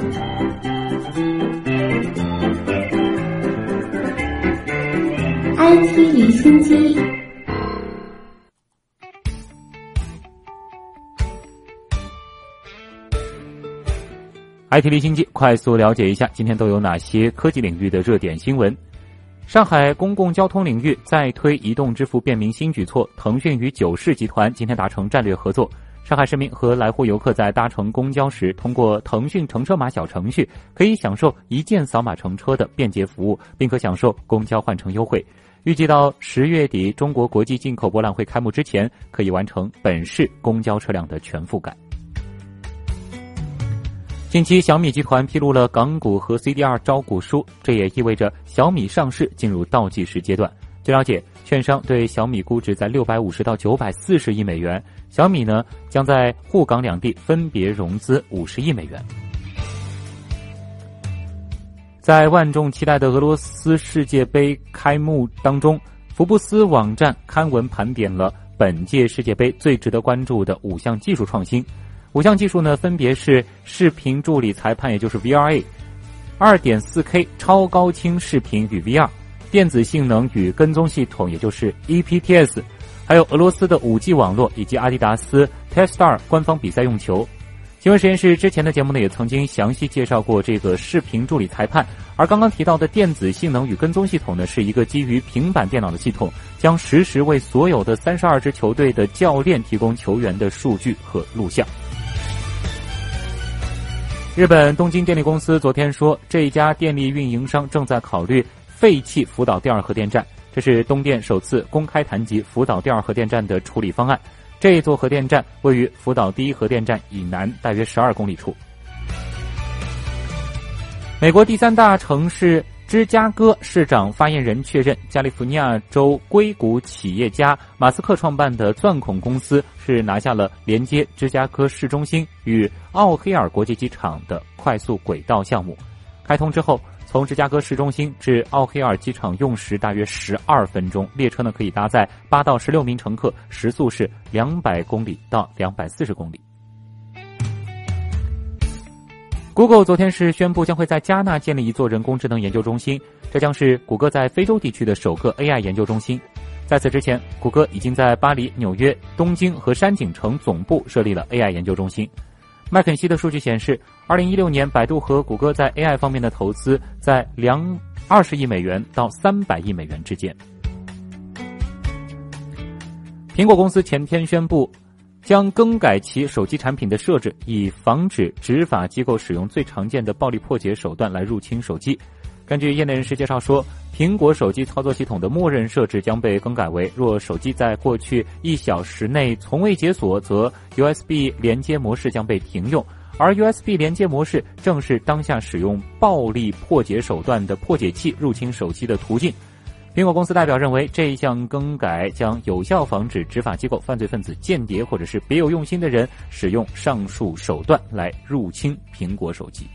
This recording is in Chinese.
IT 离心机。IT 离心机，快速了解一下今天都有哪些科技领域的热点新闻。上海公共交通领域再推移动支付便民新举措，腾讯与九世集团今天达成战略合作。上海市民和来沪游客在搭乘公交时，通过腾讯乘车码小程序，可以享受一键扫码乘车的便捷服务，并可享受公交换乘优惠。预计到十月底，中国国际进口博览会开幕之前，可以完成本市公交车辆的全覆盖。近期，小米集团披露了港股和 CDR 招股书，这也意味着小米上市进入倒计时阶段。据了解，券商对小米估值在六百五十到九百四十亿美元，小米呢将在沪港两地分别融资五十亿美元。在万众期待的俄罗斯世界杯开幕当中，福布斯网站刊文盘点了本届世界杯最值得关注的五项技术创新。五项技术呢，分别是视频助理裁判，也就是 VRA，二点四 K 超高清视频与 VR，电子性能与跟踪系统，也就是 EPTS，还有俄罗斯的五 G 网络以及阿迪达斯 Testar 官方比赛用球。新闻实验室之前的节目呢，也曾经详细介绍过这个视频助理裁判，而刚刚提到的电子性能与跟踪系统呢，是一个基于平板电脑的系统，将实时为所有的三十二支球队的教练提供球员的数据和录像。日本东京电力公司昨天说，这一家电力运营商正在考虑废弃福岛第二核电站。这是东电首次公开谈及福岛第二核电站的处理方案。这座核电站位于福岛第一核电站以南大约十二公里处。美国第三大城市。芝加哥市长发言人确认，加利福尼亚州硅谷企业家马斯克创办的钻孔公司是拿下了连接芝加哥市中心与奥黑尔国际机场的快速轨道项目。开通之后，从芝加哥市中心至奥黑尔机场用时大约十二分钟，列车呢可以搭载八到十六名乘客，时速是两百公里到两百四十公里。Google 昨天是宣布将会在加纳建立一座人工智能研究中心，这将是谷歌在非洲地区的首个 AI 研究中心。在此之前，谷歌已经在巴黎、纽约、东京和山景城总部设立了 AI 研究中心。麦肯锡的数据显示，二零一六年百度和谷歌在 AI 方面的投资在两二十亿美元到三百亿美元之间。苹果公司前天宣布。将更改其手机产品的设置，以防止执法机构使用最常见的暴力破解手段来入侵手机。根据业内人士介绍说，苹果手机操作系统的默认设置将被更改为：若手机在过去一小时内从未解锁，则 USB 连接模式将被停用。而 USB 连接模式正是当下使用暴力破解手段的破解器入侵手机的途径。苹果公司代表认为，这一项更改将有效防止执法机构、犯罪分子、间谍或者是别有用心的人使用上述手段来入侵苹果手机。